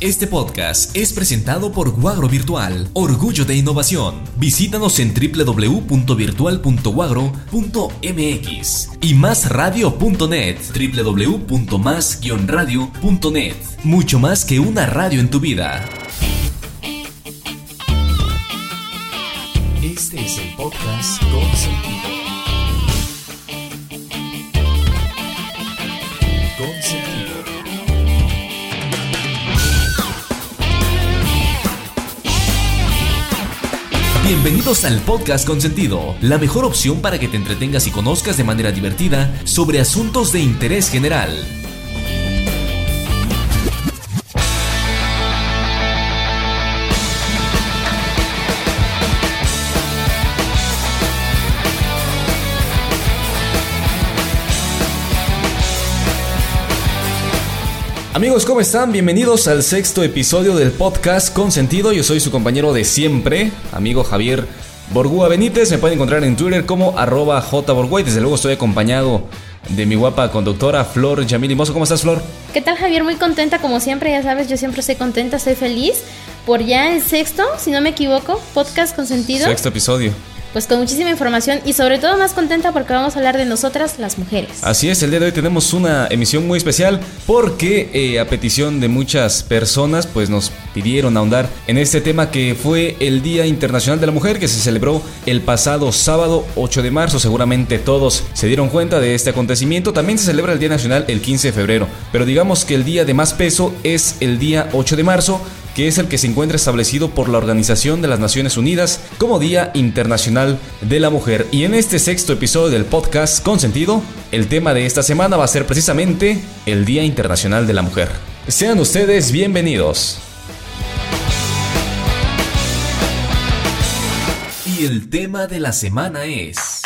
Este podcast es presentado por Guagro Virtual, Orgullo de Innovación. Visítanos en www.virtual.guagro.mx y másradio.net, www.más-radio.net. Mucho más que una radio en tu vida. Este es el podcast con. Con sentido. Bienvenidos al podcast con sentido, la mejor opción para que te entretengas y conozcas de manera divertida sobre asuntos de interés general. Amigos, ¿cómo están? Bienvenidos al sexto episodio del podcast con sentido. Yo soy su compañero de siempre, amigo Javier Borgúa Benítez. Me pueden encontrar en Twitter como arroba jborgua. Desde luego estoy acompañado de mi guapa conductora Flor Yamil Mozo. ¿Cómo estás, Flor? ¿Qué tal, Javier? Muy contenta, como siempre, ya sabes, yo siempre estoy contenta, estoy feliz por ya el sexto, si no me equivoco, podcast con sentido. Sexto episodio pues con muchísima información y sobre todo más contenta porque vamos a hablar de nosotras las mujeres. Así es, el día de hoy tenemos una emisión muy especial porque eh, a petición de muchas personas pues nos pidieron ahondar en este tema que fue el Día Internacional de la Mujer que se celebró el pasado sábado 8 de marzo. Seguramente todos se dieron cuenta de este acontecimiento. También se celebra el Día Nacional el 15 de febrero, pero digamos que el día de más peso es el día 8 de marzo que es el que se encuentra establecido por la Organización de las Naciones Unidas como Día Internacional de la Mujer. Y en este sexto episodio del podcast con sentido, el tema de esta semana va a ser precisamente el Día Internacional de la Mujer. Sean ustedes bienvenidos. Y el tema de la semana es...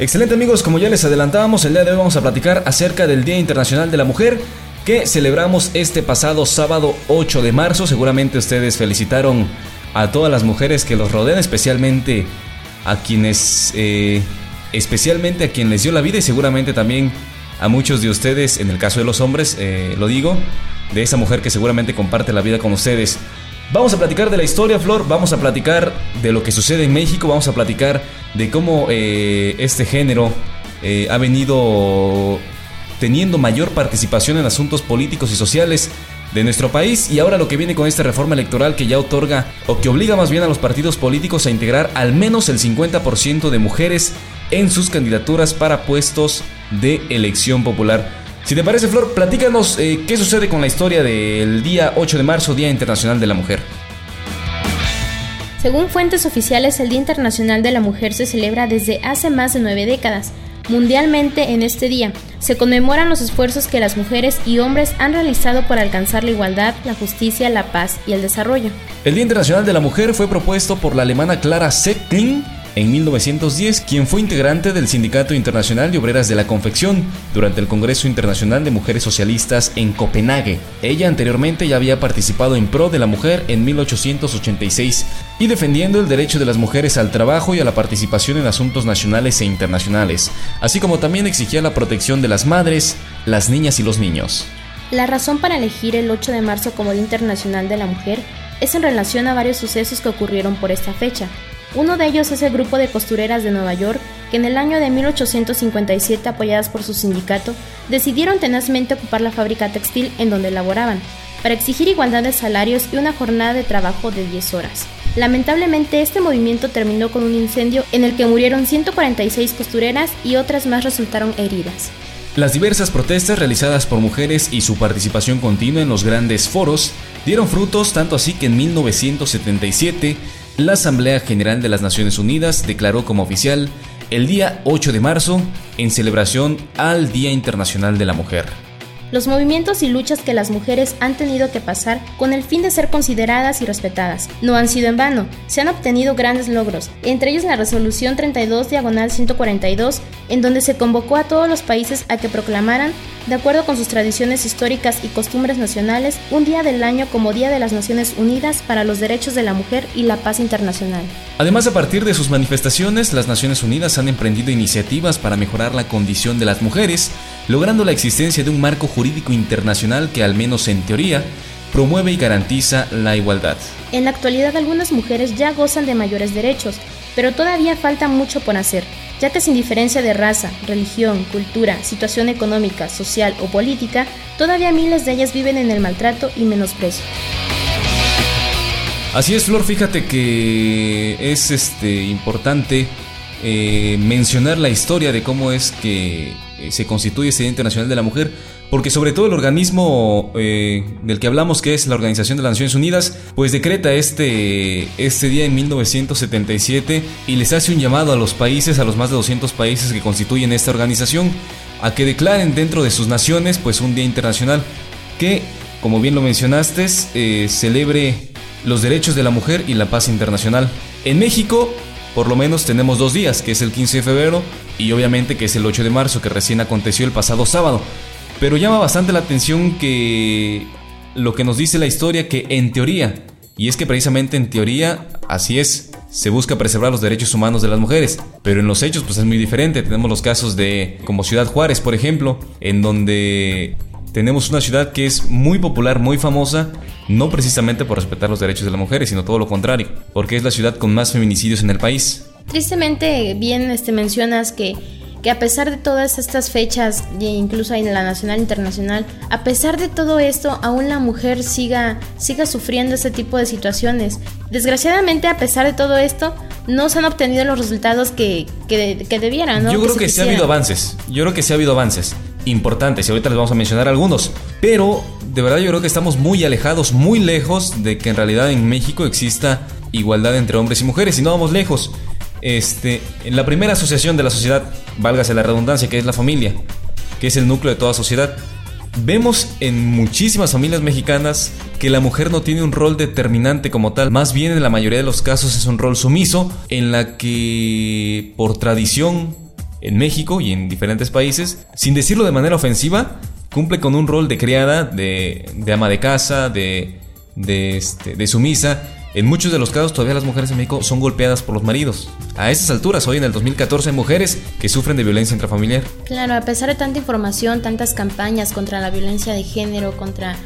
Excelente amigos, como ya les adelantábamos, el día de hoy vamos a platicar acerca del Día Internacional de la Mujer que celebramos este pasado sábado 8 de marzo. Seguramente ustedes felicitaron a todas las mujeres que los rodean, especialmente a quienes, eh, especialmente a quien les dio la vida y seguramente también a muchos de ustedes, en el caso de los hombres, eh, lo digo, de esa mujer que seguramente comparte la vida con ustedes. Vamos a platicar de la historia, Flor, vamos a platicar de lo que sucede en México, vamos a platicar de cómo eh, este género eh, ha venido teniendo mayor participación en asuntos políticos y sociales de nuestro país. Y ahora lo que viene con esta reforma electoral que ya otorga o que obliga más bien a los partidos políticos a integrar al menos el 50% de mujeres en sus candidaturas para puestos de elección popular. Si te parece, Flor, platícanos eh, qué sucede con la historia del día 8 de marzo, Día Internacional de la Mujer. Según fuentes oficiales, el Día Internacional de la Mujer se celebra desde hace más de nueve décadas. Mundialmente en este día se conmemoran los esfuerzos que las mujeres y hombres han realizado por alcanzar la igualdad, la justicia, la paz y el desarrollo. El Día Internacional de la Mujer fue propuesto por la alemana Clara Zetkin en 1910, quien fue integrante del Sindicato Internacional de Obreras de la Confección durante el Congreso Internacional de Mujeres Socialistas en Copenhague. Ella anteriormente ya había participado en pro de la mujer en 1886 y defendiendo el derecho de las mujeres al trabajo y a la participación en asuntos nacionales e internacionales, así como también exigía la protección de las madres, las niñas y los niños. La razón para elegir el 8 de marzo como Día Internacional de la Mujer es en relación a varios sucesos que ocurrieron por esta fecha, uno de ellos es el grupo de costureras de Nueva York que en el año de 1857, apoyadas por su sindicato, decidieron tenazmente ocupar la fábrica textil en donde laboraban, para exigir igualdad de salarios y una jornada de trabajo de 10 horas. Lamentablemente este movimiento terminó con un incendio en el que murieron 146 costureras y otras más resultaron heridas. Las diversas protestas realizadas por mujeres y su participación continua en los grandes foros dieron frutos tanto así que en 1977 la Asamblea General de las Naciones Unidas declaró como oficial el día 8 de marzo en celebración al Día Internacional de la Mujer los movimientos y luchas que las mujeres han tenido que pasar con el fin de ser consideradas y respetadas. No han sido en vano, se han obtenido grandes logros, entre ellos la resolución 32 diagonal 142, en donde se convocó a todos los países a que proclamaran, de acuerdo con sus tradiciones históricas y costumbres nacionales, un día del año como Día de las Naciones Unidas para los Derechos de la Mujer y la Paz Internacional. Además, a partir de sus manifestaciones, las Naciones Unidas han emprendido iniciativas para mejorar la condición de las mujeres, logrando la existencia de un marco jurídico internacional que, al menos en teoría, promueve y garantiza la igualdad. En la actualidad algunas mujeres ya gozan de mayores derechos, pero todavía falta mucho por hacer, ya que sin diferencia de raza, religión, cultura, situación económica, social o política, todavía miles de ellas viven en el maltrato y menosprecio. Así es, Flor, fíjate que es este importante eh, mencionar la historia de cómo es que se constituye ese Día Internacional de la Mujer, porque sobre todo el organismo eh, del que hablamos, que es la Organización de las Naciones Unidas, pues decreta este, este día en 1977 y les hace un llamado a los países, a los más de 200 países que constituyen esta organización, a que declaren dentro de sus naciones pues un día internacional que, como bien lo mencionaste, eh, celebre los derechos de la mujer y la paz internacional. En México por lo menos tenemos dos días, que es el 15 de febrero y obviamente que es el 8 de marzo, que recién aconteció el pasado sábado. Pero llama bastante la atención que lo que nos dice la historia que en teoría, y es que precisamente en teoría así es, se busca preservar los derechos humanos de las mujeres, pero en los hechos pues es muy diferente. Tenemos los casos de como Ciudad Juárez, por ejemplo, en donde tenemos una ciudad que es muy popular, muy famosa, no precisamente por respetar los derechos de las mujeres, sino todo lo contrario, porque es la ciudad con más feminicidios en el país. Tristemente, bien este, mencionas que, que a pesar de todas estas fechas, incluso en la nacional e internacional, a pesar de todo esto, aún la mujer siga, siga sufriendo este tipo de situaciones. Desgraciadamente, a pesar de todo esto, no se han obtenido los resultados que, que, que debieran. ¿no? Yo creo que, sí ha habido avances. Yo creo que sí ha habido avances importantes y ahorita les vamos a mencionar algunos. Pero de verdad yo creo que estamos muy alejados, muy lejos de que en realidad en México exista igualdad entre hombres y mujeres. Y no vamos lejos. Este, en la primera asociación de la sociedad, válgase la redundancia, que es la familia, que es el núcleo de toda sociedad, vemos en muchísimas familias mexicanas que la mujer no tiene un rol determinante como tal, más bien en la mayoría de los casos es un rol sumiso en la que por tradición en México y en diferentes países, sin decirlo de manera ofensiva, cumple con un rol de criada, de, ama de casa, de, este, de sumisa. En muchos de los casos todavía las mujeres en México son golpeadas por los maridos. A esas alturas, hoy en el 2014, hay mujeres que sufren de violencia intrafamiliar. Claro, a pesar de tanta información, tantas campañas contra la violencia de género, contra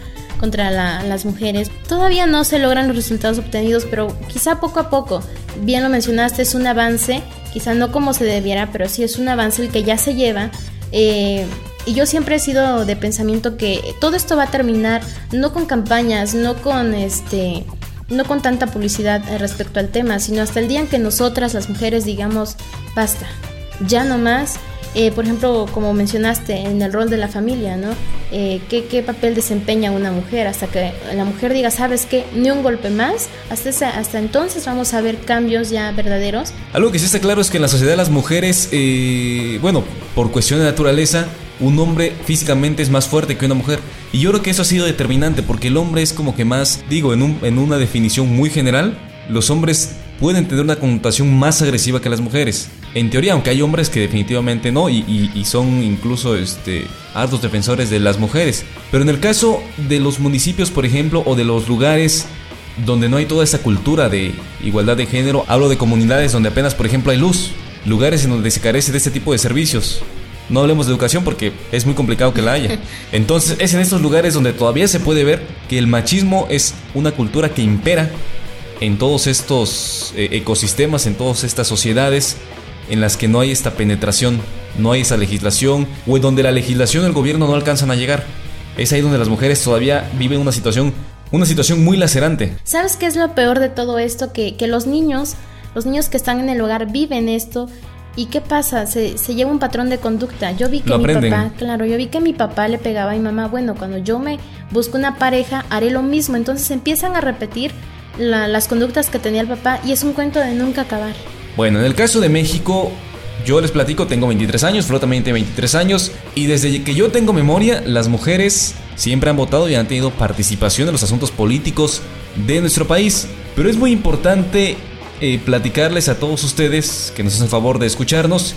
contra las mujeres. Todavía no se logran los resultados obtenidos, pero quizá poco a poco. Bien lo mencionaste, es un avance quizá no como se debiera, pero sí es un avance el que ya se lleva. Eh, y yo siempre he sido de pensamiento que todo esto va a terminar no con campañas, no con este no con tanta publicidad respecto al tema, sino hasta el día en que nosotras las mujeres digamos basta, ya no más eh, por ejemplo, como mencionaste, en el rol de la familia, ¿no? Eh, ¿qué, papel desempeña una mujer? Hasta que la mujer diga, ¿sabes qué? Ni un golpe más. Hasta, hasta entonces vamos a ver cambios ya verdaderos. Algo que sí está claro es que en la sociedad las mujeres, eh, bueno, por cuestión de naturaleza, un hombre físicamente es más fuerte que una mujer. Y yo creo que eso ha sido determinante porque el hombre es como que más, digo, en, un, en una definición muy general, los hombres pueden tener una connotación más agresiva que las mujeres. En teoría, aunque hay hombres que definitivamente no y, son incluso este, hartos defensores de las mujeres. Pero en el caso de los municipios, por ejemplo, o de los lugares donde no hay toda esa cultura de igualdad de género, hablo de comunidades donde apenas, por ejemplo, hay luz, lugares en donde se carece de este tipo de servicios. No hablemos de educación porque es muy complicado que la haya. Entonces es en estos lugares donde todavía se puede ver que el machismo es una cultura que impera en todos estos eh, ecosistemas, en todas estas sociedades en las que no hay esta penetración, no hay esa legislación, o en donde la legislación y el gobierno no alcanzan a llegar. Es ahí donde las mujeres todavía viven una situación, una situación muy lacerante. ¿Sabes qué es lo peor de todo esto? Que, los niños, los niños que están en el hogar viven esto. ¿Y qué pasa? Se, lleva un patrón de conducta. Yo vi que mi papá, claro, yo vi que mi papá le pegaba a mi mamá. Bueno, cuando yo me busco una pareja, haré lo mismo. Entonces empiezan a repetir las conductas que tenía el papá y es un cuento de nunca acabar. Bueno, en el caso de México, Yo les platico, tengo 23 años, Flo también tiene 23 años, y desde que yo tengo memoria, las mujeres siempre han votado y han tenido participación en los asuntos políticos de nuestro país. Pero es muy importante eh, platicarles a todos ustedes que nos hacen favor de escucharnos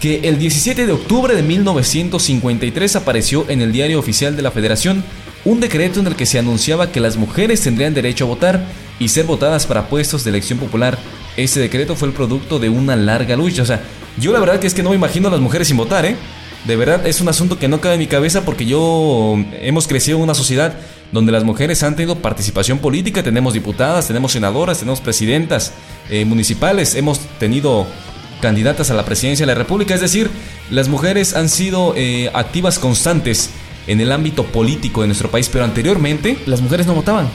que el 17 de octubre de 1953 apareció en el diario oficial de la Federación un decreto en el que se anunciaba que las mujeres tendrían derecho a votar y ser votadas para puestos de elección popular. Este decreto fue el producto de una larga lucha, o sea, yo la verdad que es que no me imagino a las mujeres sin votar, ¿eh? De verdad es un asunto que no cabe en mi cabeza porque yo hemos crecido en una sociedad donde las mujeres han tenido participación política, tenemos diputadas, tenemos senadoras, tenemos presidentas eh, municipales, hemos tenido candidatas a la presidencia de la República, es decir, las mujeres han sido eh, activas constantes en el ámbito político de nuestro país, pero anteriormente las mujeres no votaban.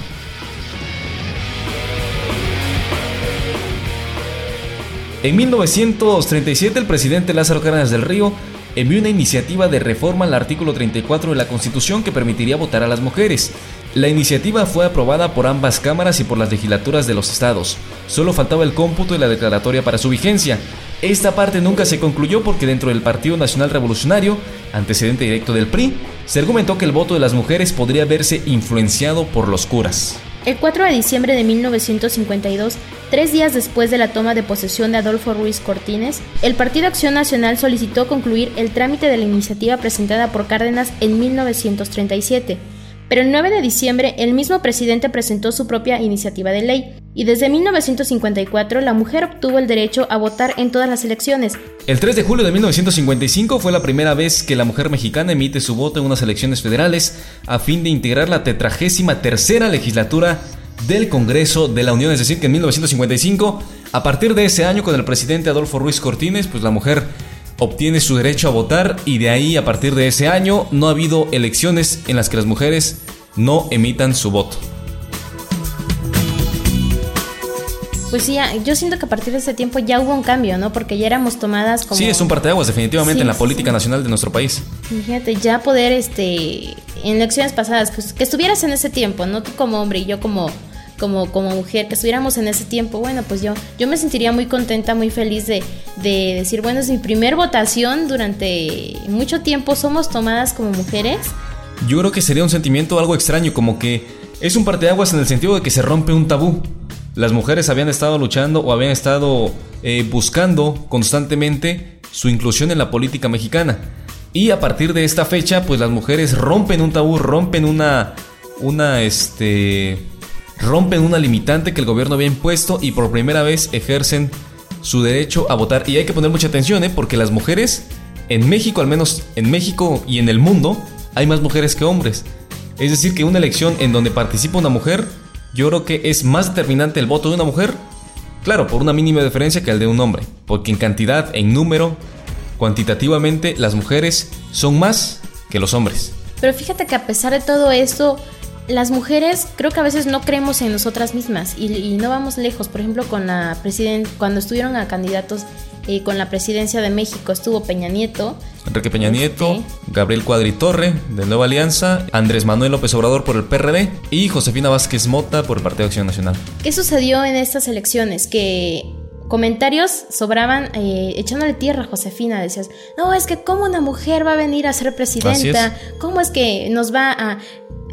En 1937 el presidente Lázaro Cárdenas del Río envió una iniciativa de reforma al artículo 34 de la Constitución que permitiría votar a las mujeres. La iniciativa fue aprobada por ambas cámaras y por las legislaturas de los estados. Solo faltaba el cómputo y la declaratoria para su vigencia. Esta parte nunca se concluyó porque dentro del Partido Nacional Revolucionario, antecedente directo del PRI, se argumentó que el voto de las mujeres podría verse influenciado por los curas. El 4 de diciembre de 1952, tres días después de la toma de posesión de Adolfo Ruiz Cortines, el Partido Acción Nacional solicitó concluir el trámite de la iniciativa presentada por Cárdenas en 1937. Pero el 9 de diciembre el mismo presidente presentó su propia iniciativa de ley, y desde 1954 la mujer obtuvo el derecho a votar en todas las elecciones. El 3 de julio de 1955 fue la primera vez que la mujer mexicana emite su voto en unas elecciones federales a fin de integrar la tetragésima tercera legislatura del Congreso de la Unión, es decir, que en 1955, a partir de ese año con el presidente Adolfo Ruiz Cortines, pues la mujer obtiene su derecho a votar y de ahí a partir de ese año no ha habido elecciones en las que las mujeres no emitan su voto. Pues sí, yo siento que a partir de ese tiempo ya hubo un cambio, ¿no? Porque ya éramos tomadas como... Sí, es un parteaguas definitivamente en la política nacional de nuestro país. Fíjate, ya poder, este, en elecciones pasadas, pues, que estuvieras en ese tiempo, no tú como hombre y yo como, como, como mujer, que estuviéramos en ese tiempo, bueno, pues yo, yo me sentiría muy contenta, muy feliz de, de decir, bueno, es mi primer votación durante mucho tiempo, somos tomadas como mujeres. Yo creo que sería un sentimiento algo extraño, como que es un parteaguas en el sentido de que se rompe un tabú las mujeres habían estado luchando o habían estado eh, buscando constantemente su inclusión en la política mexicana. Y a partir de esta fecha, pues las mujeres rompen un tabú, rompen una, una, este, rompen una limitante que el gobierno había impuesto y por primera vez ejercen su derecho a votar. Y hay que poner mucha atención, ¿eh? porque las mujeres en México, al menos en México y en el mundo, hay más mujeres que hombres. Es decir, que una elección en donde participa una mujer yo creo que es más determinante el voto de una mujer, claro, por una mínima diferencia que el de un hombre, porque en cantidad, en número, cuantitativamente, las mujeres son más que los hombres. Pero fíjate que a pesar de todo esto, las mujeres creo que a veces no creemos en nosotras mismas y, no vamos lejos. Por ejemplo, con la presidenta, cuando estuvieron a candidatos eh, con la presidencia de México, estuvo Peña Nieto. Enrique Peña Nieto, Gabriel Cuadritorre de Nueva Alianza, Andrés Manuel López Obrador por el PRD y Josefina Vázquez Mota por el Partido Acción Nacional. ¿Qué sucedió en estas elecciones? Que comentarios sobraban eh, echándole tierra a Josefina. Decías, no, es que cómo una mujer va a venir a ser presidenta, cómo es que nos va a...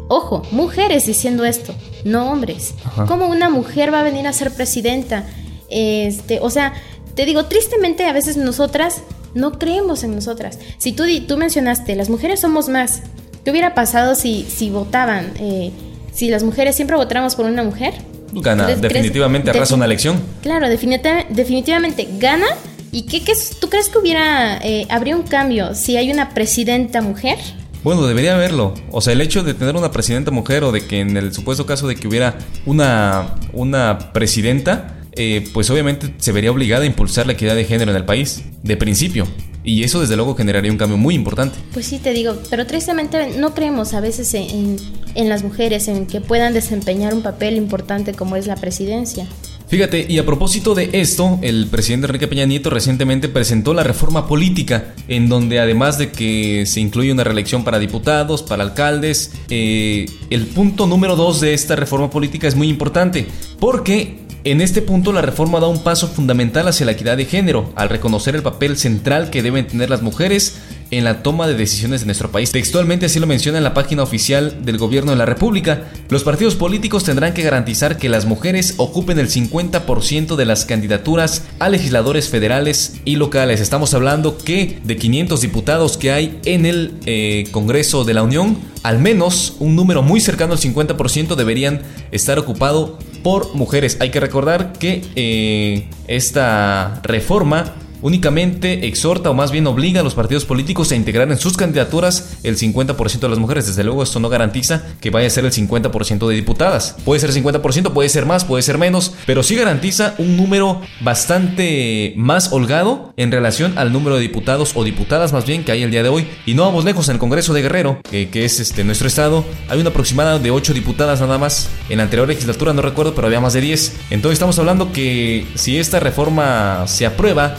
Ojo, mujeres diciendo esto, no hombres. ¿Cómo una mujer va a venir a ser presidenta? Este, o sea, te digo, tristemente a veces nosotras no creemos en nosotras. Si tú, tú mencionaste, las mujeres somos más. ¿Qué hubiera pasado si, si votaban? Eh, si las mujeres siempre votáramos por una mujer. Gana, definitivamente arrasa una elección. Claro, definitivamente gana. ¿Y qué, qué, tú crees que hubiera, eh, habría un cambio si hay una presidenta mujer? Bueno, debería haberlo. O sea, el hecho de tener una presidenta mujer o de que en el supuesto caso de que hubiera una, una presidenta, eh, pues obviamente se vería obligada a impulsar la equidad de género en el país, de principio. Y eso desde luego generaría un cambio muy importante. Pues sí, te digo, pero tristemente no creemos a veces en, en las mujeres, en que puedan desempeñar un papel importante como es la presidencia. Fíjate, y a propósito de esto, el presidente Enrique Peña Nieto recientemente presentó la reforma política, en donde además de que se incluye una reelección para diputados, para alcaldes, eh, el punto número dos de esta reforma política es muy importante, porque En este punto la reforma da un paso fundamental hacia la equidad de género, al reconocer el papel central que deben tener las mujeres en la toma de decisiones de nuestro país. Textualmente así lo menciona en la página oficial del gobierno de la República. Los partidos políticos tendrán que garantizar que las mujeres ocupen el 50% de las candidaturas a legisladores federales y locales. Estamos hablando que de 500 diputados que hay en el eh, Congreso de la Unión, al menos un número muy cercano al 50% deberían estar ocupado por mujeres. Hay que recordar que eh, esta reforma únicamente exhorta o más bien obliga a los partidos políticos a integrar en sus candidaturas el 50% de las mujeres. Desde luego esto no garantiza que vaya a ser el 50% de diputadas. Puede ser 50%, puede ser más, puede ser menos, pero sí garantiza un número bastante más holgado en relación al número de diputados o diputadas más bien que hay el día de hoy. Y no vamos lejos, en el Congreso de Guerrero, que, es este, nuestro estado, hay una aproximada de 8 diputadas nada más. En la anterior legislatura no recuerdo, pero había más de 10. Entonces estamos hablando que si esta reforma se aprueba,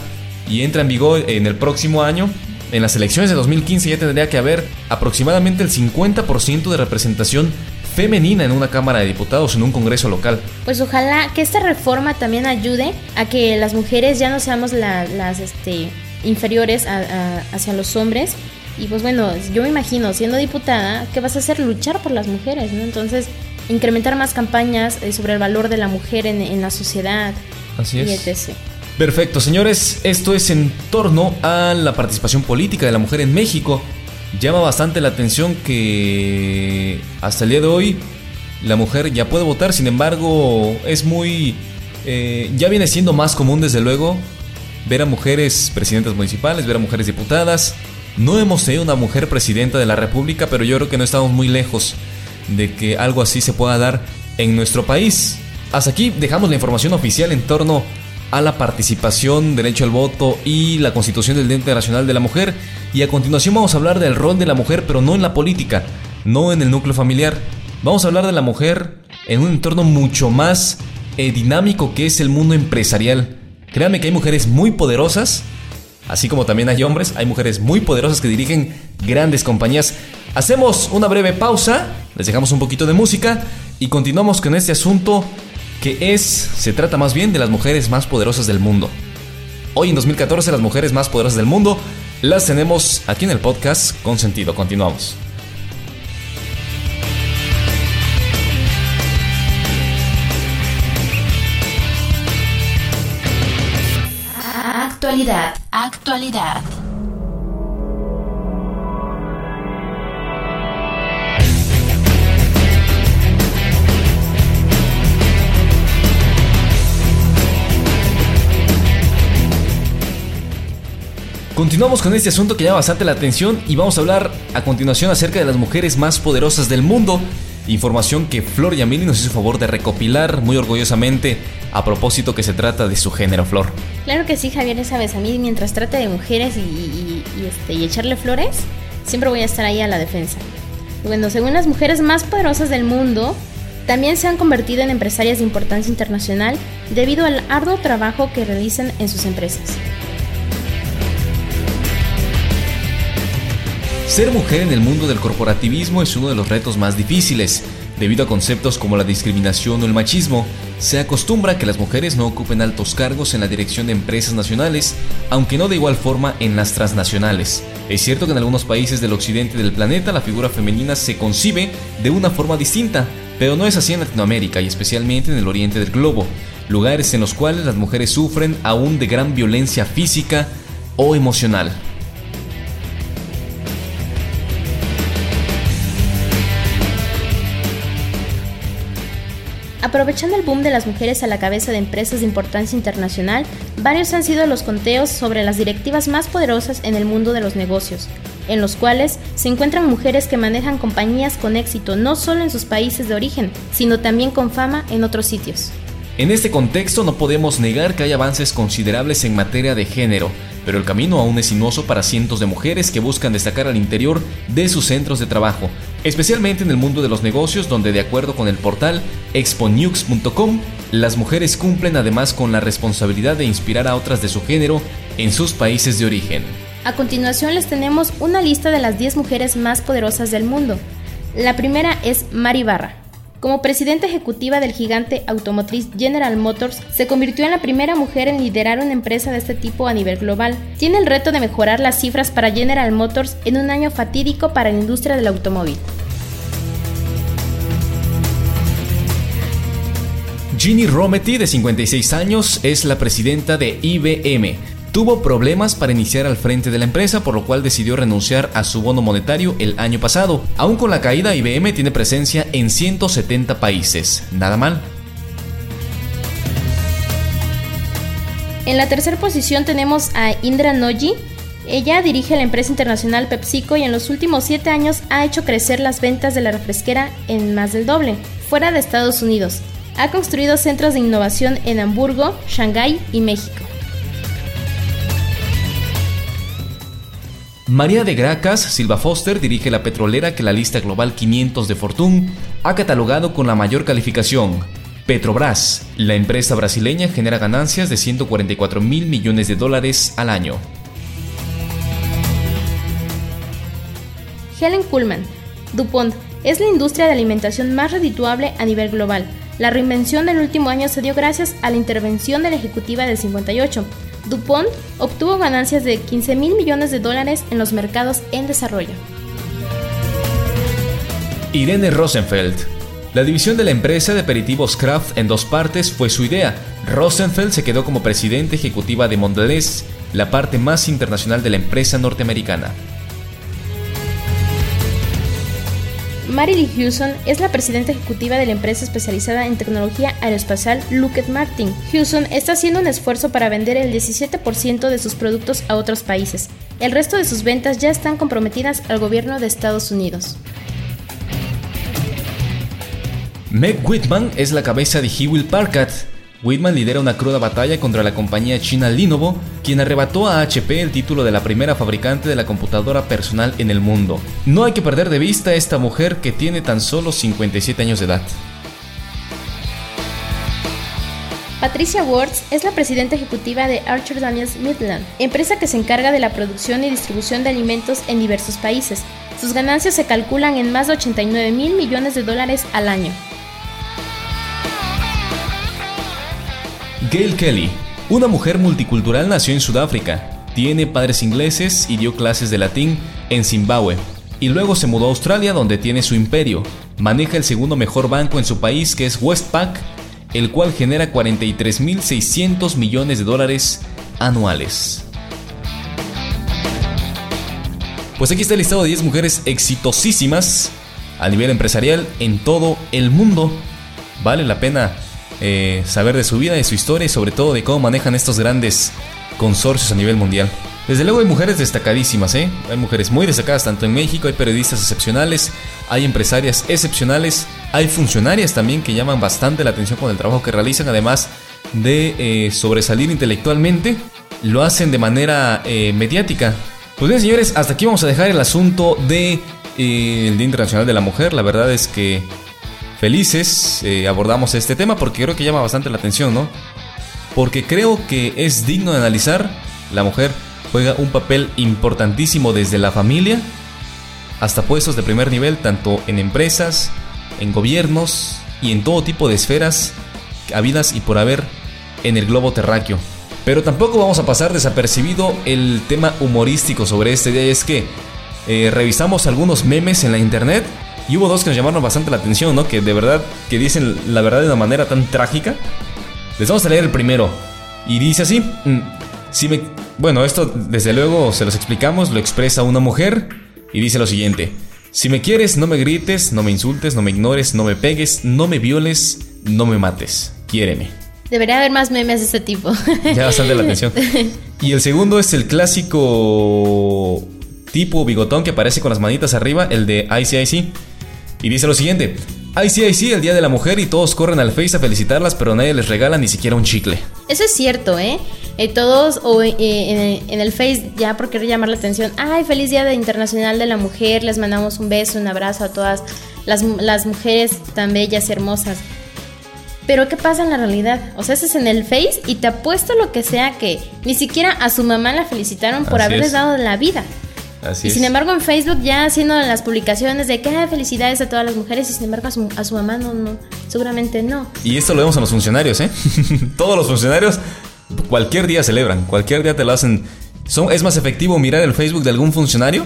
y entra en vigor en el próximo año, en las elecciones de 2015 ya tendría que haber aproximadamente el 50% de representación femenina en una Cámara de Diputados, en un Congreso local. Pues ojalá que esta reforma también ayude a que las mujeres ya no seamos las este, inferiores hacia los hombres. Y pues bueno, yo me imagino, siendo diputada, ¿qué vas a hacer? Luchar por las mujeres, ¿no? Entonces, incrementar más campañas eh, sobre el valor de la mujer en, en la sociedad. Así es. etc. Perfecto, señores, esto es en torno a la participación política de la mujer en México. Llama bastante la atención que hasta el día de hoy la mujer ya puede votar, sin embargo es muy... Eh, ya viene siendo más común desde luego ver a mujeres presidentas municipales, ver a mujeres diputadas. No hemos tenido una mujer presidenta de la República, pero yo creo que no estamos muy lejos de que algo así se pueda dar en nuestro país. Hasta aquí dejamos la información oficial en torno a la participación, derecho al voto y la constitución del Día Internacional de la Mujer. Y a continuación vamos a hablar del rol de la mujer, pero no en la política, no en el núcleo familiar. Vamos a hablar de la mujer en un entorno mucho más eh, dinámico que es el mundo empresarial. Créanme que hay mujeres muy poderosas, así como también hay hombres, hay mujeres muy poderosas que dirigen grandes compañías. Hacemos una breve pausa, les dejamos un poquito de música y continuamos con este asunto que es, se trata más bien de las mujeres más poderosas del mundo. Hoy en 2014 las mujeres más poderosas del mundo las tenemos aquí en el podcast con sentido. Continuamos. Actualidad, actualidad. Continuamos con este asunto que llama bastante la atención y vamos a hablar a continuación acerca de las mujeres más poderosas del mundo. Información que Flor Yamili nos hizo favor de recopilar muy orgullosamente a propósito que se trata de su género, Flor. Claro que sí, Javier, sabes, a mí mientras trate de mujeres y, este, y echarle flores, siempre voy a estar ahí a la defensa. Bueno, según las mujeres más poderosas del mundo, también se han convertido en empresarias de importancia internacional debido al arduo trabajo que realizan en sus empresas. Ser mujer en el mundo del corporativismo es uno de los retos más difíciles. Debido a conceptos como la discriminación o el machismo, se acostumbra que las mujeres no ocupen altos cargos en la dirección de empresas nacionales, aunque no de igual forma en las transnacionales. Es cierto que en algunos países del occidente del planeta la figura femenina se concibe de una forma distinta, pero no es así en Latinoamérica y especialmente en el oriente del globo, lugares en los cuales las mujeres sufren aún de gran violencia física o emocional. Aprovechando el boom de las mujeres a la cabeza de empresas de importancia internacional, varios han sido los conteos sobre las directivas más poderosas en el mundo de los negocios, en los cuales se encuentran mujeres que manejan compañías con éxito no solo en sus países de origen, sino también con fama en otros sitios. En este contexto no podemos negar que hay avances considerables en materia de género, pero el camino aún es sinuoso para cientos de mujeres que buscan destacar al interior de sus centros de trabajo, especialmente en el mundo de los negocios donde de acuerdo con el portal exponewx.com, las mujeres cumplen además con la responsabilidad de inspirar a otras de su género en sus países de origen. A continuación les tenemos una lista de las 10 mujeres más poderosas del mundo. La primera es Mari Barra, Como presidenta ejecutiva del gigante automotriz General Motors, se convirtió en la primera mujer en liderar una empresa de este tipo a nivel global. Tiene el reto de mejorar las cifras para General Motors en un año fatídico para la industria del automóvil. Ginny Rometty, de 56 años, es la presidenta de IBM. Tuvo problemas para iniciar al frente de la empresa, por lo cual decidió renunciar a su bono monetario el año pasado. Aún con la caída, IBM tiene presencia en 170 países. Nada mal. En la tercera posición tenemos a Indra Noji. Ella dirige la empresa internacional PepsiCo y en los últimos 7 años ha hecho crecer las ventas de la refresquera en más del doble, fuera de Estados Unidos. Ha construido centros de innovación en Hamburgo, Shanghái y México. María de Gracas Silva Foster dirige la petrolera que la lista global 500 de Fortune ha catalogado con la mayor calificación. Petrobras, la empresa brasileña, genera ganancias de 144 mil millones de dólares al año. Helen Kuhlman, DuPont, es la industria de alimentación más redituable a nivel global la reinvención del último año se dio gracias a la intervención de la ejecutiva del 58. DuPont obtuvo ganancias de 15 mil millones de dólares en los mercados en desarrollo. Irene Rosenfeld. La división de la empresa de aperitivos Kraft en dos partes fue su idea. Rosenfeld se quedó como presidente ejecutiva de Mondelez, la parte más internacional de la empresa norteamericana. Marily Hewson es la presidenta ejecutiva de la empresa especializada en tecnología aeroespacial Lockheed Martin. Hewson está haciendo un esfuerzo para vender el 17% de sus productos a otros países. El resto de sus ventas ya están comprometidas al gobierno de Estados Unidos. Meg Whitman es la cabeza de Hewlett Packard, Whitman lidera una cruda batalla contra la compañía china Lenovo, quien arrebató a HP el título de la primera fabricante de la computadora personal en el mundo. No hay que perder de vista a esta mujer que tiene tan solo 57 años de edad. Patricia Wards es la presidenta ejecutiva de Archer Daniels Midland, empresa que se encarga de la producción y distribución de alimentos en diversos países. Sus ganancias se calculan en más de 89 mil millones de dólares al año. Gail Kelly, una mujer multicultural, nació en Sudáfrica. Tiene padres ingleses y dio clases de latín en Zimbabue. Y luego se mudó a Australia donde tiene su imperio. Maneja el segundo mejor banco en su país que es Westpac, el cual genera 43.600 millones de dólares anuales. Pues aquí está el listado de 10 mujeres exitosísimas a nivel empresarial en todo el mundo. Vale la pena eh, saber de su vida, de su historia y sobre todo de cómo manejan estos grandes consorcios a nivel mundial. Desde luego hay mujeres destacadísimas, ¿eh? Hay mujeres muy destacadas tanto en México, hay periodistas excepcionales, hay empresarias excepcionales, hay funcionarias también que llaman bastante la atención con el trabajo que realizan, además de eh, sobresalir intelectualmente, lo hacen de manera eh, mediática. Pues bien, señores, hasta aquí vamos a dejar el asunto de Día Internacional de la Mujer. La verdad es que felices eh, abordamos este tema porque creo que llama bastante la atención, ¿no? Porque creo que es digno de analizar. La mujer juega un papel importantísimo desde la familia hasta puestos de primer nivel, tanto en empresas, en gobiernos y en todo tipo de esferas habidas y por haber en el globo terráqueo. Pero tampoco vamos a pasar desapercibido el tema humorístico sobre este día. Y es que eh, revisamos algunos memes en la internet y hubo dos que nos llamaron bastante la atención, ¿no? Que de verdad, que dicen la verdad de una manera tan trágica. Les vamos a leer el primero. Y dice así, mm, si me... Bueno, esto desde luego se los explicamos, lo expresa una mujer y dice lo siguiente. Si me quieres, no me grites, no me insultes, no me ignores, no me pegues, no me violes, no me mates. Quiéreme. Debería haber más memes de este tipo. Ya bastante la atención. Y el segundo es el clásico tipo bigotón que aparece con las manitas arriba, el de ICIC. Y dice lo siguiente. Ay, sí, ay, sí, el Día de la Mujer y todos corren al Face a felicitarlas, pero nadie les regala ni siquiera un chicle. Eso es cierto, ¿eh? eh todos o eh, en, el Face ya por querer llamar la atención, ay, feliz Día Internacional de la Mujer, les mandamos un beso, un abrazo a todas las, las mujeres tan bellas y hermosas. Pero ¿qué pasa en la realidad? O sea, eso es en el Face y te apuesto lo que sea que ni siquiera a su mamá la felicitaron por haberles dado la vida. Y sin embargo en Facebook ya haciendo las publicaciones de que felicidades a todas las mujeres y sin embargo a su, a su mamá no, no, seguramente no. Y esto lo vemos a los funcionarios, ¿eh? Todos los funcionarios cualquier día celebran, cualquier día te lo hacen. Son, es más efectivo mirar el Facebook de algún funcionario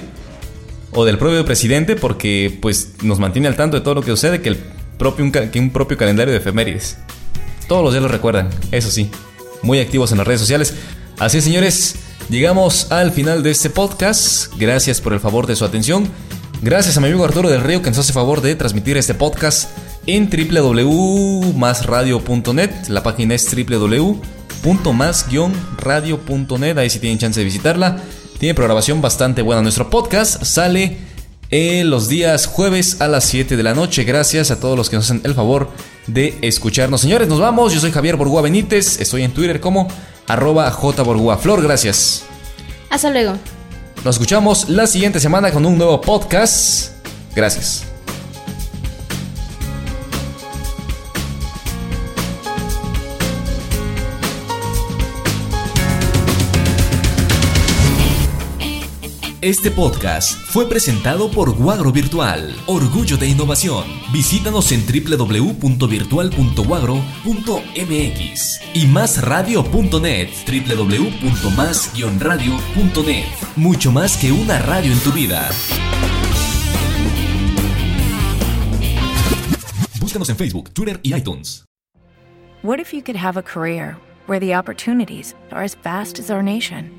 o del propio presidente porque pues nos mantiene al tanto de todo lo que sucede que, el propio, un, que un propio calendario de efemérides. Todos los días lo recuerdan, eso sí, muy activos en las redes sociales. Así señores, llegamos al final de este podcast. Gracias por el favor de su atención. Gracias a mi amigo Arturo del Río que nos hace favor de transmitir este podcast en www.masradio.net. La página es www.más-radio.net. Ahí si tienen chance de visitarla. Tiene programación bastante buena. Nuestro podcast sale eh, los días jueves a las 7 de la noche. Gracias a todos los que nos hacen el favor de escucharnos. Señores, nos vamos. Yo soy Javier Borgua Benítez. Estoy en Twitter como arroba jborgua. Flor, gracias. Hasta luego. Nos escuchamos la siguiente semana con un nuevo podcast. Gracias. Este podcast fue presentado por Guagro Virtual, Orgullo de Innovación. Visítanos en www.virtual.guagro.mx y másradio.net, www.más-radio.net. Mucho más que una radio en tu vida. Búscanos en Facebook, Twitter y iTunes. What if you could have a career where the opportunities are as vast as our nation?